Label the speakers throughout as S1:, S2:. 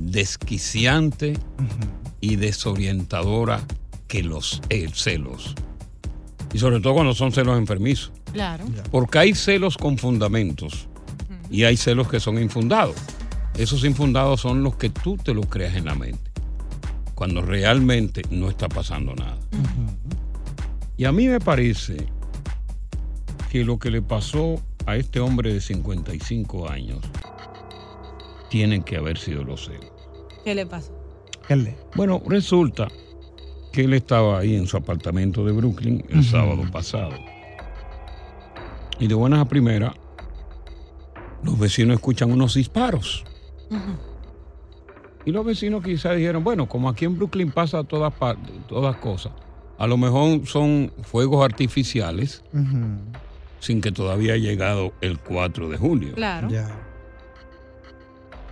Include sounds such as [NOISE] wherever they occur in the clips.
S1: desquiciante y desorientadora que los eh, celos. Y sobre todo cuando son celos enfermizos.
S2: Claro.
S1: Porque hay celos con fundamentos y hay celos que son infundados. Esos infundados son los que tú te los creas en la mente, cuando realmente no está pasando nada. Y a mí me parece que lo que le pasó a este hombre de 55 años tienen que haber sido los celos.
S2: ¿Qué le pasó?
S1: Bueno, resulta que él estaba ahí en su apartamento de Brooklyn el sábado pasado. Y de buenas a primeras, los vecinos escuchan unos disparos. Y los vecinos quizás dijeron, bueno, como aquí en Brooklyn pasa todas partes, todas cosas, a lo mejor son fuegos artificiales sin que todavía haya llegado el 4 de julio.
S2: Claro.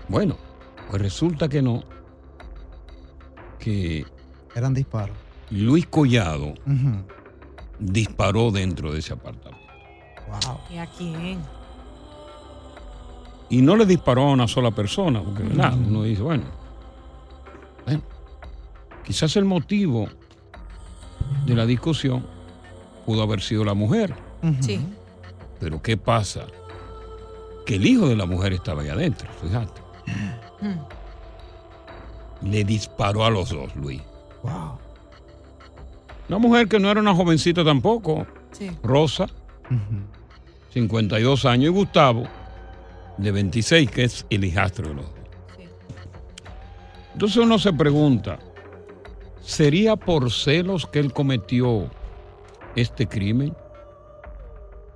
S1: Bueno, pues resulta que no, que
S3: Eran disparos.
S1: Luis Collado disparó dentro de ese apartamento.
S3: Wow.
S2: ¿Y a quién?
S1: Y no le disparó a una sola persona, porque ¿verdad? uno dice, bueno, bueno, quizás el motivo de la discusión pudo haber sido la mujer.
S2: Sí.
S1: Pero ¿qué pasa? Que el hijo de la mujer estaba ahí adentro, fíjate. Le disparó a los dos, Luis.
S3: Wow.
S1: Una mujer que no era una jovencita tampoco,
S2: Sí.
S1: Rosa, 52 años, y Gustavo, de 26, que es el hijastro de los dos. Entonces uno se pregunta, ¿sería por celos que él cometió este crimen?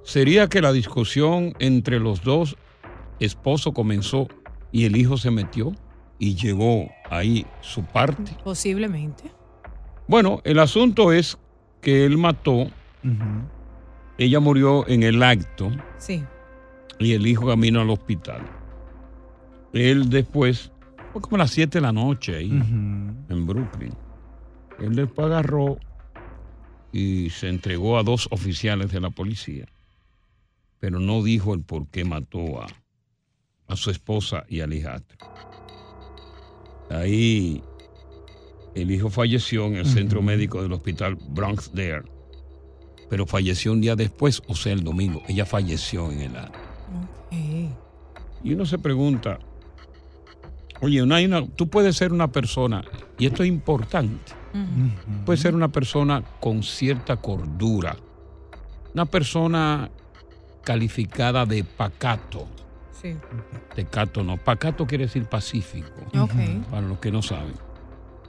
S1: ¿Sería que la discusión entre los dos esposos comenzó y el hijo se metió y llegó ahí su parte?
S2: Posiblemente.
S1: Bueno, el asunto es que él mató, ella murió en el acto
S2: Sí.
S1: y el hijo camino al hospital. Él después, fue como a las 7 de la noche ahí, en Brooklyn. Él después agarró y se entregó a dos oficiales de la policía, pero no dijo el por qué mató a, a su esposa y al hijastro. Ahí el hijo falleció en el centro médico del hospital Bronx Dare, pero falleció un día después, o sea, el domingo. Ella falleció en el acto. Y uno se pregunta, oye, una, una- tú puedes ser una persona, y esto es importante, puedes ser una persona con cierta cordura, una persona calificada de pacato.
S2: Sí.
S1: Tecato no, pacato quiere decir pacífico, para los que no saben.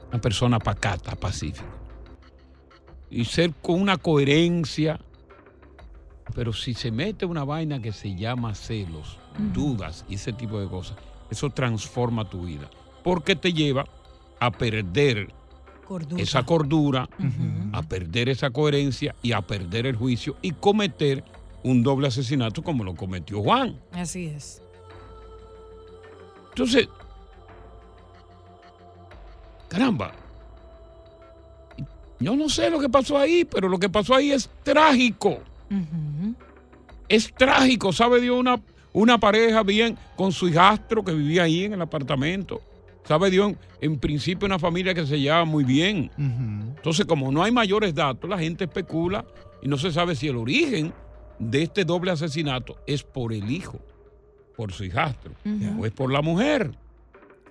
S1: Una persona pacata, pacífica. Y ser con una coherencia, pero si se mete una vaina que se llama celos, dudas y ese tipo de cosas, eso transforma tu vida. Porque te lleva a perder
S2: Cordura.
S1: esa cordura, a perder esa coherencia y a perder el juicio y cometer un doble asesinato como lo cometió Juan.
S2: Así es.
S1: Entonces, caramba, yo no sé lo que pasó ahí, pero lo que pasó ahí es trágico. Es trágico, ¿sabe Dios? Una, una pareja bien con su hijastro que vivía ahí en el apartamento. ¿Sabe Dios? En principio una familia que se llevaba muy bien. Entonces, como no hay mayores datos, la gente especula y no se sabe si el origen de este doble asesinato es por el hijo, por su hijastro, o es por la mujer.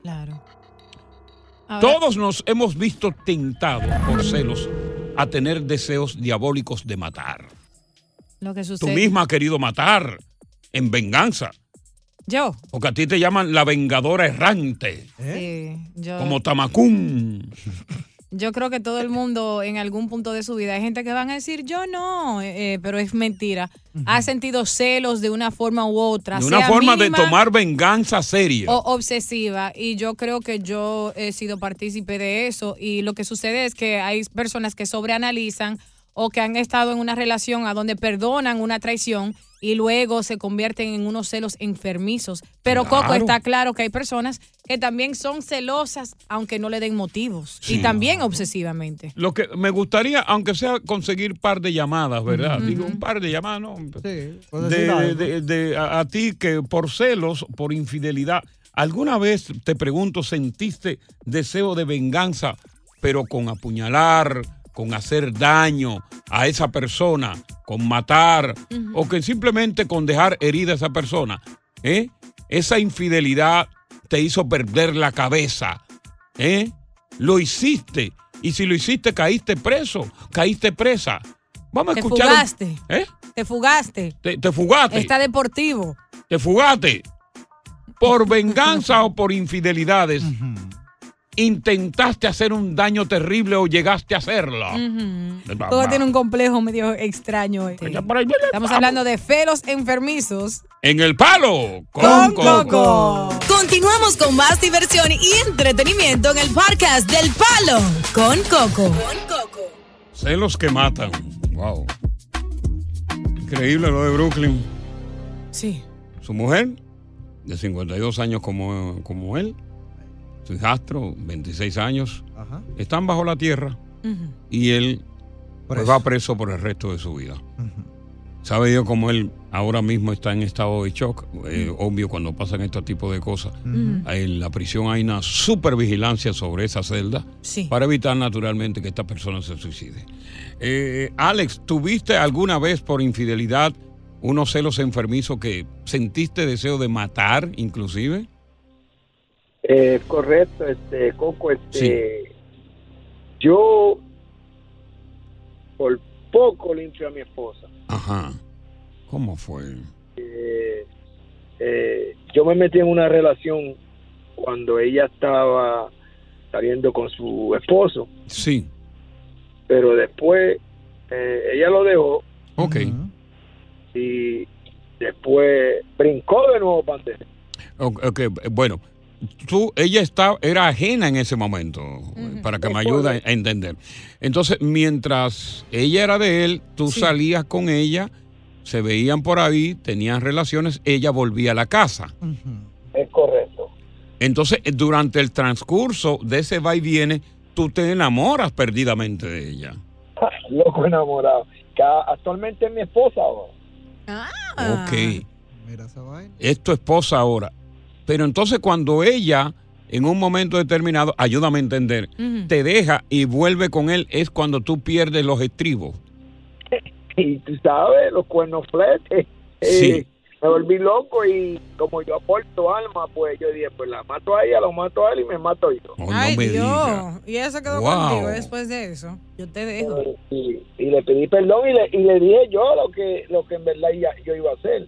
S2: Claro. Ahora-
S1: Todos nos hemos visto tentados por celos a tener deseos diabólicos de matar.
S2: Lo que
S1: Tú
S2: sucede.
S1: misma has querido matar en venganza,
S2: Yo.
S1: porque a ti te llaman la vengadora errante,
S2: Sí, yo.
S1: como Tamacún. [LAUGHS]
S2: Yo creo que todo el mundo en algún punto de su vida hay gente que van a decir yo no, eh, pero es mentira. Ha sentido celos de una forma u otra.
S1: De una
S2: sea
S1: forma
S2: mínima
S1: de tomar venganza seria.
S2: o obsesiva y yo creo que yo he sido partícipe de eso y lo que sucede es que hay personas que sobreanalizan o que han estado en una relación a donde perdonan una traición y luego se convierten en unos celos enfermizos. Pero Coco está claro que hay personas que también son celosas aunque no le den motivos
S1: Sí.
S2: y también obsesivamente.
S1: Lo que me gustaría, aunque sea conseguir par de llamadas, ¿verdad? Digo, un par de llamadas, ¿no?
S3: puedes
S1: de,
S3: decir algo.
S1: de- de- a, a ti que por celos, por infidelidad, ¿alguna vez, te pregunto, sentiste deseo de venganza, pero con apuñalar, con hacer daño a esa persona, con matar, o que simplemente con dejar herida a esa persona? ¿eh? Esa infidelidad te hizo perder la cabeza, ¿eh? Lo hiciste. Y si lo hiciste, caíste preso, caíste presa. Vamos a
S2: Te
S1: escuchar. un-
S2: fugaste.
S1: ¿Eh?
S2: Te fugaste.
S1: Te, te fugaste.
S2: Está deportivo.
S1: Te fugaste. Por venganza [LAUGHS] o por infidelidades. Intentaste hacer un daño terrible o llegaste a hacerlo.
S2: Todo tiene un complejo medio extraño. eh. Estamos hablando de felos enfermizos.
S1: En el palo.
S2: Con
S1: Coco.
S2: Coco.
S4: Continuamos con más diversión y entretenimiento en el podcast del Palo con Coco.
S1: Celos que matan. Wow. Increíble lo de Brooklyn.
S2: Sí.
S1: Su mujer, de 52 años como, como él, hijastro, 26 años,
S3: Ajá.
S1: están bajo la tierra y él pues, va preso por el resto de su vida. Sabe Dios cómo él ahora mismo está en estado de shock. Eh, Obvio, cuando pasan este tipo de cosas. En la prisión hay una supervigilancia sobre esa celda
S2: Sí.
S1: para evitar naturalmente que esta persona se suicide. Eh, Alex, ¿tuviste alguna vez por infidelidad unos celos enfermizos que sentiste deseo de matar inclusive?
S5: Eh, correcto, este, Coco, este, yo por poco limpio a mi esposa.
S1: Ajá. ¿Cómo fue?
S5: Eh, eh, yo me metí en una relación cuando ella estaba saliendo con su esposo,
S1: Sí.
S5: pero después eh, ella lo dejó
S1: Ok.
S5: y después brincó de nuevo pandemia.
S1: Ok, ok, bueno, tú, ella está, era ajena en ese momento, para que me ayude a entender. Entonces, mientras ella era de él, tú salías con ella, se veían por ahí, tenían relaciones, ella volvía a la casa.
S5: Es correcto.
S1: Entonces, durante el transcurso de ese va y viene, tú te enamoras perdidamente de ella. [LAUGHS]
S5: Loco enamorado. Que actualmente es mi esposa ahora.
S2: Ah.
S1: Ok. Es tu esposa ahora. Pero entonces cuando ella, en un momento determinado, ayúdame a entender, te deja y vuelve con él, es cuando tú pierdes los estribos. [LAUGHS]
S5: y tú sabes, los cuernos fletes.
S1: Sí.
S5: Eh, me volví loco y como yo aporto alma, pues yo dije, pues la mato a ella, lo mato a él y me mato yo.
S2: Ay, Dios. Y eso quedó
S5: Wow.
S2: contigo después de eso. Yo te dejo.
S5: Y, y le pedí perdón y le, y le dije yo lo que lo que en verdad ya- yo iba a hacer.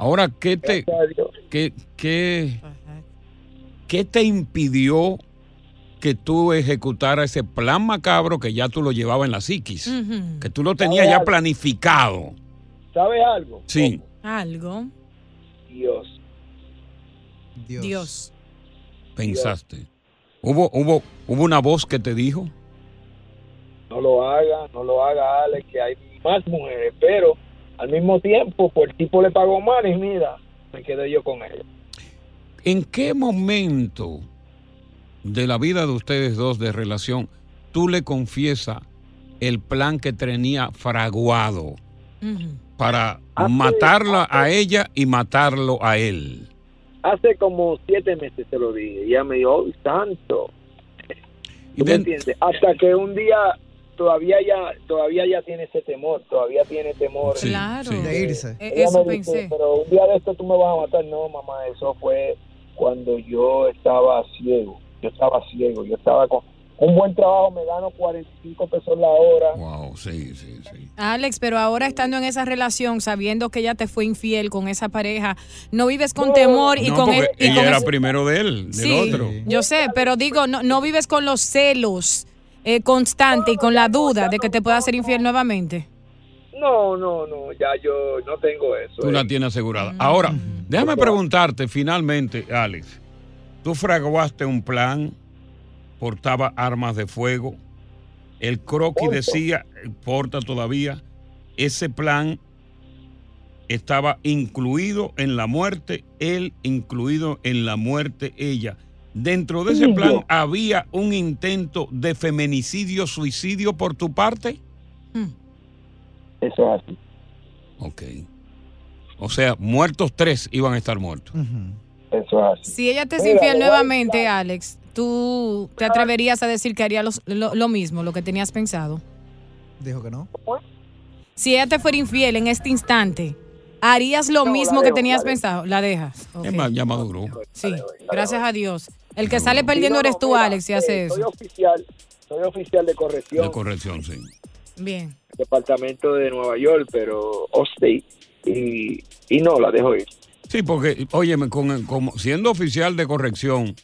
S1: Ahora, ¿qué te,
S5: Dios.
S1: qué, qué, qué te impidió que tú ejecutaras ese plan macabro que ya tú lo llevabas en la psiquis? Que tú lo tenías ya planificado.
S5: ¿Sabes algo?
S1: Sí.
S2: Algo.
S5: Dios.
S2: Dios.
S1: Pensaste. ¿Hubo, hubo, ¿Hubo una voz que te dijo?
S5: No lo haga, no lo haga, Alex, que hay más mujeres, pero al mismo tiempo, pues el tipo le pagó mal y mira, me quedé yo con ella.
S1: ¿En qué momento de la vida de ustedes dos de relación tú le confiesas el plan que tenía fraguado para
S5: Hace-
S1: matarla a ella y matarlo a él?
S5: Hace como siete meses se lo dije, ella me dijo, oh, santo. ¿Tú me entiendes? Hasta que un día todavía ya todavía ya tiene ese temor, todavía tiene temor.
S2: Sí, Claro. sí.
S3: De irse.
S2: E-
S5: Ella
S2: eso
S5: dice,
S2: pensé.
S5: pero un día de esto tú me vas a matar. No, mamá, eso fue cuando yo estaba ciego. Yo estaba ciego, yo estaba con un buen trabajo, me gano 45 pesos la hora.
S1: Wow, sí, sí, sí.
S2: Alex, pero ahora estando en esa relación, sabiendo que ella te fue infiel con esa pareja, no vives con
S5: No.
S2: temor y
S1: no,
S2: con y
S1: ella
S2: con
S1: era
S2: ese-
S1: primero de él, del
S2: Sí,
S1: otro.
S2: yo sé, pero digo, no, no vives con los celos eh, constante y con la duda de que te pueda ser infiel nuevamente.
S5: No, no, no, ya yo no tengo eso.
S1: Tú
S5: eh.
S1: la tienes asegurada. Ahora, déjame preguntarte finalmente, Alex. Tú fraguaste un plan, portaba armas de fuego. El croquis
S5: Porto.
S1: decía, porta todavía, ese plan estaba incluido en la muerte, él incluido en la muerte, ella. Dentro de ese
S5: Sí,
S1: plan
S5: yo.
S1: había un intento de feminicidio, suicidio por tu parte.
S5: Eso es así.
S1: Ok. O sea, muertos tres iban a estar muertos.
S5: Eso es así.
S2: Si ella te es infiel nuevamente, Alex, ¿tú te atreverías a decir que haría los- lo, lo mismo, lo que tenías pensado?
S3: Dijo que no.
S2: Si ella te fuera infiel en este instante, ¿harías lo
S5: No,
S2: mismo que tenías pensado? La dejas. Ok.
S1: Es más, ya maduró.
S2: Sí, gracias a Dios. El que sale perdiendo
S5: no,
S2: eres tú,
S5: mira,
S2: Alex, si hace
S5: eh, Soy
S2: eso.
S5: oficial, soy oficial de corrección.
S1: De corrección, sí.
S2: Bien.
S5: departamento de Nueva York, pero Allstate, y, y no, la dejo ir.
S1: Sí, porque, óyeme, con, como, siendo oficial de corrección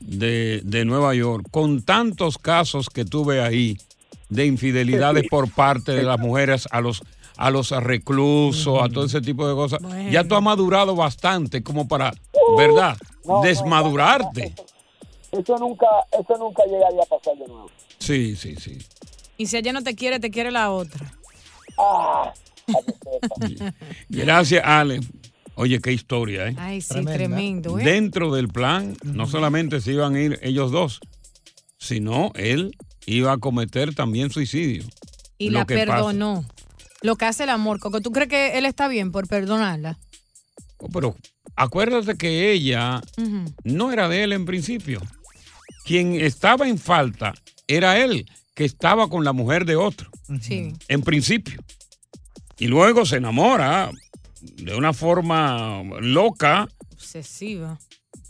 S1: de, de Nueva York, con tantos casos que tuve ahí de infidelidades por parte de las mujeres a los a los reclusos, a todo ese tipo de cosas, ya tú has madurado bastante como para, ¿verdad?
S5: No, no,
S1: Desmadurarte.
S5: Eso nunca, eso nunca llegaría a pasar de nuevo.
S1: Sí, sí, sí.
S2: Y si ella no te quiere, te quiere la otra.
S5: Ah,
S1: Gracias, Ale. Oye, qué historia, ¿eh?
S2: Ay, sí, tremendo, ¿eh?
S1: Dentro del plan, no solamente se iban a ir ellos dos, sino él iba a cometer también suicidio.
S2: y
S1: Lo
S2: la
S1: que pasa-
S2: perdonó. Lo que hace el amor, Coco. ¿Tú crees que él está bien por perdonarla?
S1: Oh, Pero acuérdate que ella no era de él en principio. Quien estaba en falta era él, que estaba con la mujer de otro,
S2: Sí.
S1: en principio. Y luego se enamora de una forma loca,
S2: Obsesiva.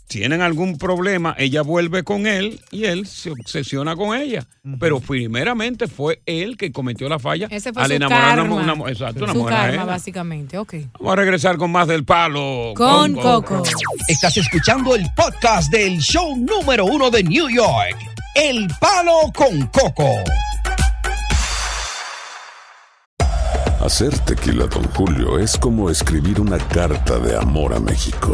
S1: Tienen algún problema, ella vuelve con él y él se obsesiona con ella. Pero primeramente fue él que cometió la falla
S2: Ese fue
S1: al enamorar una, una- exacto, una
S2: su
S1: mujer
S2: karma, básicamente. Ok.
S1: Vamos a regresar con más del palo.
S2: Con Coco.
S6: Estás escuchando el podcast del show número uno de New York, El Palo con Coco.
S7: Hacer tequila, Don Julio, es como escribir una carta de amor a México.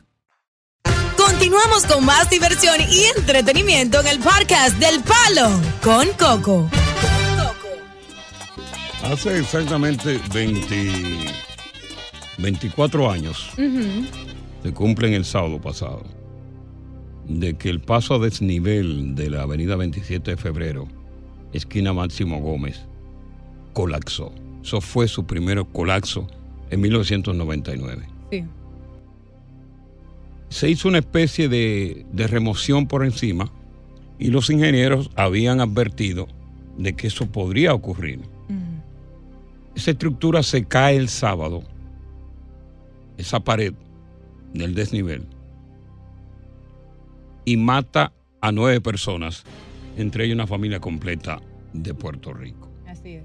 S4: Continuamos con más diversión y entretenimiento en el podcast del Palo con Coco.
S1: Hace exactamente 20 24 años se cumplen el sábado pasado de que el paso a desnivel de la avenida 27 de febrero, esquina Máximo Gómez, colapsó. Eso fue su primer colapso en 1999.
S2: Sí.
S1: Se hizo una especie de, de remoción por encima y los ingenieros habían advertido de que eso podría ocurrir. Esa estructura se cae el sábado, esa pared del desnivel, y mata a nueve personas, entre ellas una familia completa de Puerto Rico.
S2: Así es.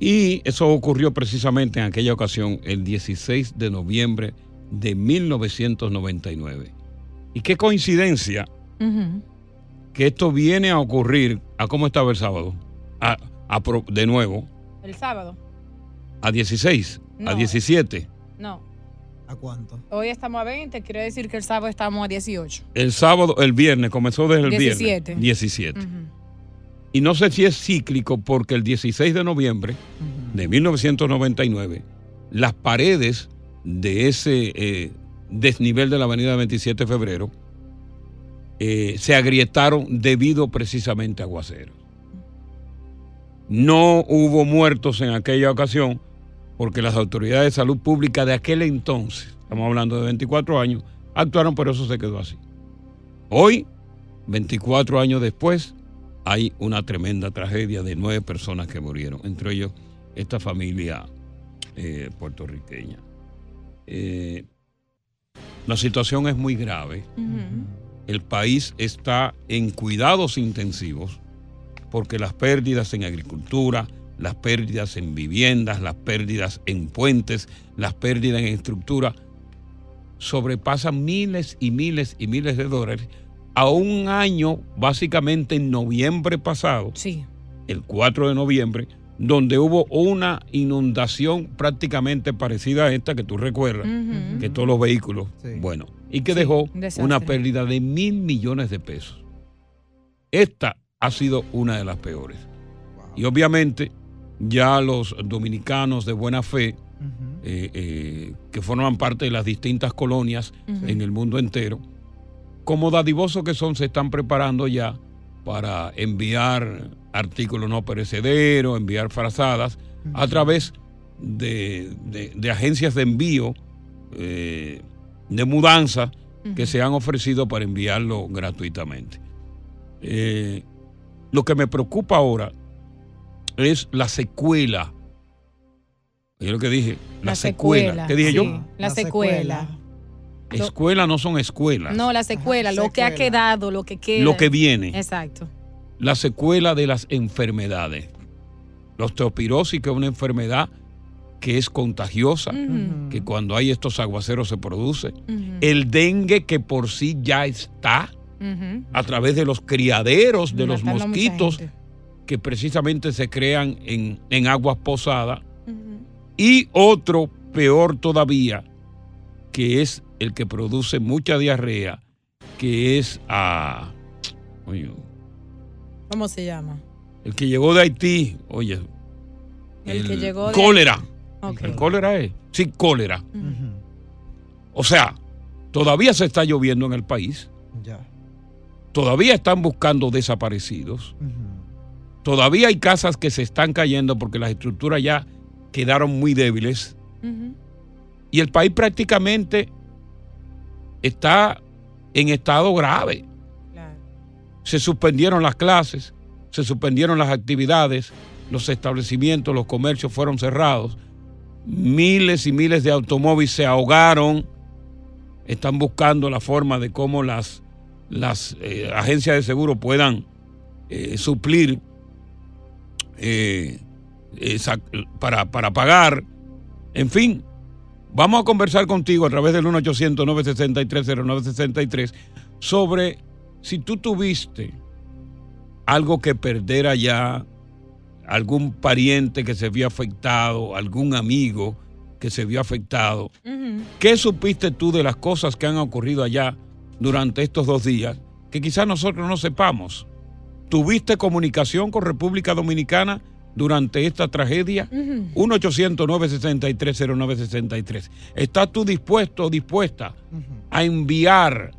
S1: Y eso ocurrió precisamente en aquella ocasión, el 16 de noviembre de 1999. Y qué coincidencia que esto viene a ocurrir, ¿a cómo estaba el sábado? A, a pro- de nuevo,
S2: El sábado.
S1: a 16, a
S2: No.
S1: 17.
S2: No.
S3: ¿A cuánto?
S2: Hoy estamos a 20, quiere decir que el sábado estamos a 18.
S1: El sábado, el viernes, comenzó desde el
S2: 17.
S1: viernes. 17.
S2: Ujú.
S1: Y no sé si es cíclico porque el 16 de noviembre de 1999, las paredes de ese eh, desnivel de la avenida 27 de febrero eh, se agrietaron debido precisamente a aguaceros. No hubo muertos en aquella ocasión porque las autoridades de salud pública de aquel entonces, estamos hablando de 24 años, actuaron, pero eso se quedó así. Hoy, 24 años después, hay una tremenda tragedia de nueve personas que murieron, entre ellos esta familia eh, puertorriqueña. Eh, la situación es muy grave. El país está en cuidados intensivos porque las pérdidas en agricultura, las pérdidas en viviendas, las pérdidas en puentes, las pérdidas en estructura sobrepasan miles y miles y miles de dólares a un año, básicamente en noviembre pasado,
S2: Sí.
S1: el 4 de noviembre, donde hubo una inundación prácticamente parecida a esta que tú recuerdas, que todos los vehículos, bueno, y que
S2: Sí,
S1: dejó
S2: desastre.
S1: una pérdida de mil millones de pesos. Esta ha sido una de las peores. Y obviamente ya los dominicanos de buena fe, eh, eh, que forman parte de las distintas colonias en el mundo entero, como dadivosos que son, se están preparando ya para enviar artículos no perecederos, enviar frazadas a través de, de- de agencias de envío, eh, de mudanza, que se han ofrecido para enviarlo gratuitamente. Eh, lo que me preocupa ahora es la secuela. Es lo que dije, la, secuela. ¿Qué dije
S2: sí,
S1: yo?
S2: La, secuela.
S1: Escuelas no son escuelas.
S2: No, la secuela, lo que ha quedado, lo que queda.
S1: Lo que viene.
S2: Exacto.
S1: La secuela de las enfermedades. La osteopirosis, que es una enfermedad que es contagiosa, que cuando hay estos aguaceros se produce. El dengue, que por sí ya está a través de los criaderos de los mosquitos que precisamente se crean en, en aguas posadas. Y otro peor todavía, que es el que produce mucha diarrea, que es a...
S2: ¿Cómo se llama?
S1: el que llegó de Haití, oye,
S2: El, que llegó de...
S1: cólera. El cólera es, sí, cólera. O sea, todavía se está lloviendo en el país.
S3: Ya.
S1: Todavía están buscando desaparecidos. Todavía hay casas que se están cayendo porque las estructuras ya quedaron muy débiles. Y el país prácticamente está en estado grave. Se suspendieron las clases, se suspendieron las actividades, los establecimientos, los comercios fueron cerrados. Miles y miles de automóviles se ahogaron están buscando la forma de cómo las, las eh, agencias de seguro puedan eh, suplir eh, para, para pagar. En fin, vamos a conversar contigo a través del 1-800-963-0963 sobre si tú tuviste algo que perder allá, algún pariente que se vio afectado, algún amigo que se vio afectado. ¿Qué supiste tú de las cosas que han ocurrido allá durante estos dos días que quizás nosotros no sepamos? ¿Tuviste comunicación con República Dominicana durante esta tragedia? 1-800-963-0963. ¿Estás tú dispuesto o dispuesta a enviar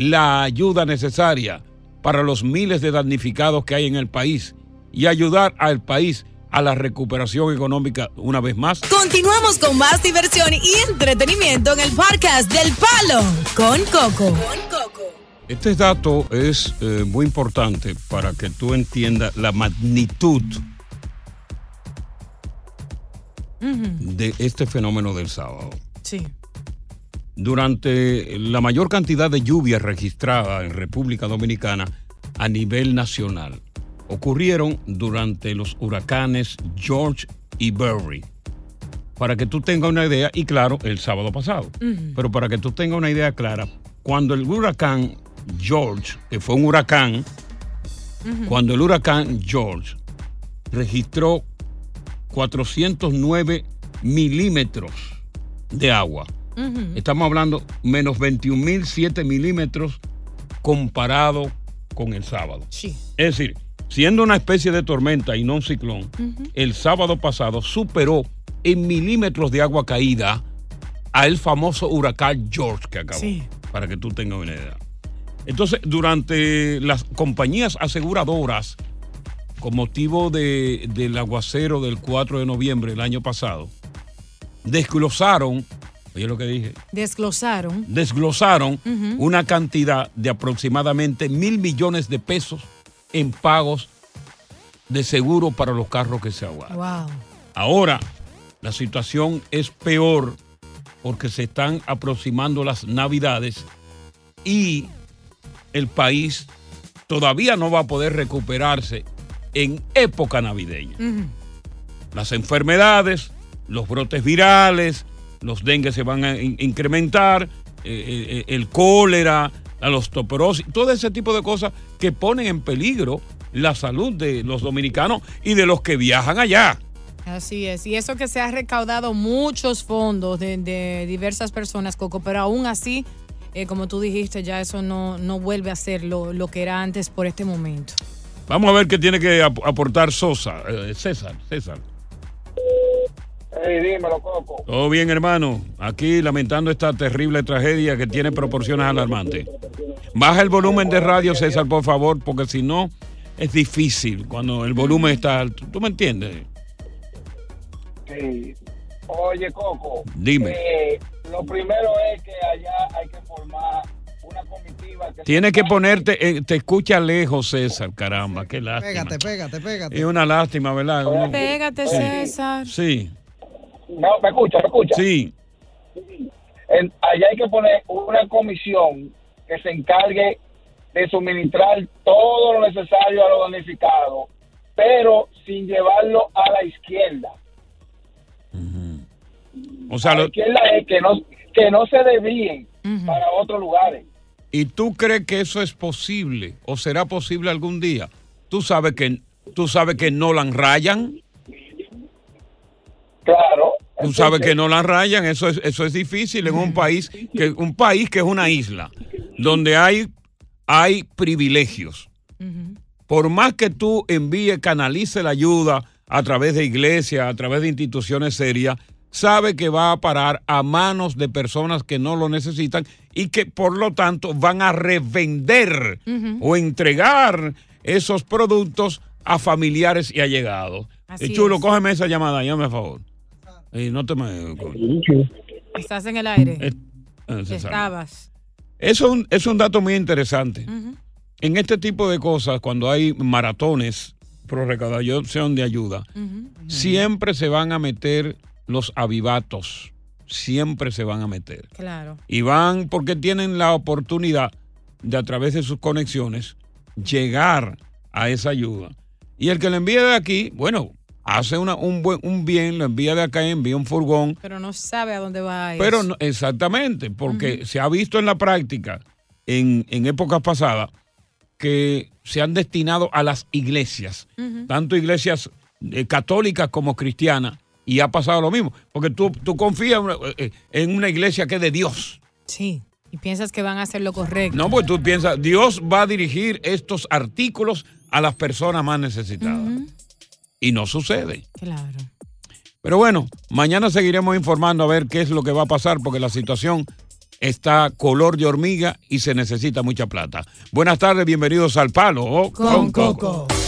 S1: la ayuda necesaria para los miles de damnificados que hay en el país y ayudar al país a la recuperación económica una vez más?
S4: Continuamos con más diversión y entretenimiento en el podcast del Palo con Coco.
S1: Este dato es eh, muy importante para que tú entiendas la magnitud de este fenómeno del sábado.
S2: Sí.
S1: Durante la mayor cantidad de lluvia registrada en República Dominicana a nivel nacional, ocurrieron durante los huracanes George y Barry. Para que tú tengas una idea, y claro, el sábado pasado, pero para que tú tengas una idea clara, cuando el huracán George, que fue un huracán, cuando el huracán George registró 409 milímetros de agua, Estamos hablando menos 21.007 milímetros comparado con el sábado.
S2: Sí.
S1: Es decir, siendo una especie de tormenta y no un ciclón, el sábado pasado superó en milímetros de agua caída al famoso huracán George que acabó.
S2: Sí.
S1: Para que tú tengas una idea. Entonces, durante las compañías aseguradoras, con motivo de- del aguacero del 4 de noviembre del año pasado, desglosaron, oye lo que dije,
S2: Desglosaron.
S1: desglosaron una cantidad de aproximadamente mil millones de pesos en pagos de seguro para los carros que se ahogaron.
S2: Wow.
S1: Ahora, la situación es peor porque se están aproximando las navidades y el país todavía no va a poder recuperarse en época navideña. Las enfermedades, los brotes virales, los dengue se van a in- incrementar, eh, eh, el cólera, la osteoporosis, todo ese tipo de cosas que ponen en peligro la salud de los dominicanos y de los que viajan allá.
S2: Así es. Y eso que se ha recaudado muchos fondos de, de diversas personas, Coco, pero aún así, eh, como tú dijiste, ya eso no, no vuelve a ser lo, lo que era antes por este momento.
S1: Vamos a ver qué tiene que ap- aportar Sosa, eh, César, César.
S5: Ey, dímelo, Coco.
S1: Todo bien, hermano. Aquí lamentando esta terrible tragedia que tiene proporciones alarmantes. Baja el volumen de radio, César, por favor, porque si no es difícil cuando el volumen está alto. ¿Tú me entiendes?
S5: Sí. Oye, Coco.
S1: Dime.
S5: eh, lo primero es que allá hay que formar una comitiva que
S1: Tienes que ponerte, eh, te escucha lejos, César, caramba, qué lástima.
S3: Pégate, pégate, pégate.
S1: Es una lástima, ¿verdad? Uno-
S2: Pégate,
S1: Sí.
S2: César.
S1: Sí,
S5: No, me escucha, me escucha.
S1: sí.
S5: En- allá hay que poner una comisión que se encargue de suministrar todo lo necesario a los damnificados, pero sin llevarlo a la izquierda.
S1: O sea,
S5: a la
S1: lo-
S5: izquierda es que no, que no se desvíen para otros lugares.
S1: ¿y tú crees que eso es posible o será posible algún día? Tú sabes que, tú sabes que Nolan Ryan.
S5: Claro.
S1: Tú sabes que no la rayan, eso es, eso es difícil en un país que un país que es una isla donde hay hay privilegios. Por más que tú envíes, canalice la ayuda a través de iglesias, a través de instituciones serias, sabe que va a parar a manos de personas que no lo necesitan y que por lo tanto van a revender o entregar esos productos a familiares y allegados.
S2: Así
S1: Chulo,
S2: es.
S1: cógeme esa llamada, llame a favor. Eh, no te me...
S2: Estás en el aire.
S1: Eh, César.
S2: Estabas.
S1: Eso es un, es un dato muy interesante. En este tipo de cosas, cuando hay maratones pro recaudación de ayuda, siempre se van a meter los avivatos. siempre se van a meter.
S2: Claro.
S1: Y van porque tienen la oportunidad de a través de sus conexiones llegar a esa ayuda. Y el que le envíe de aquí, bueno, hace una- un, buen, un bien, lo envía de acá, envía un furgón.
S2: Pero no sabe a dónde va eso.
S1: Pero no- exactamente, porque se ha visto en la práctica, en, en épocas pasadas, que se han destinado a las iglesias, tanto iglesias eh, católicas como cristianas, y ha pasado lo mismo, porque tú, tú confías eh, en una iglesia que es de Dios.
S2: Sí. Y piensas que van a hacer lo correcto.
S1: No, pues tú piensas, Dios va a dirigir estos artículos a las personas más necesitadas. Y no sucede.
S2: Claro.
S1: Pero bueno, mañana seguiremos informando a ver qué es lo que va a pasar, porque la situación está color de hormiga y se necesita mucha plata. Buenas tardes, bienvenidos al Palo
S8: Con Coco.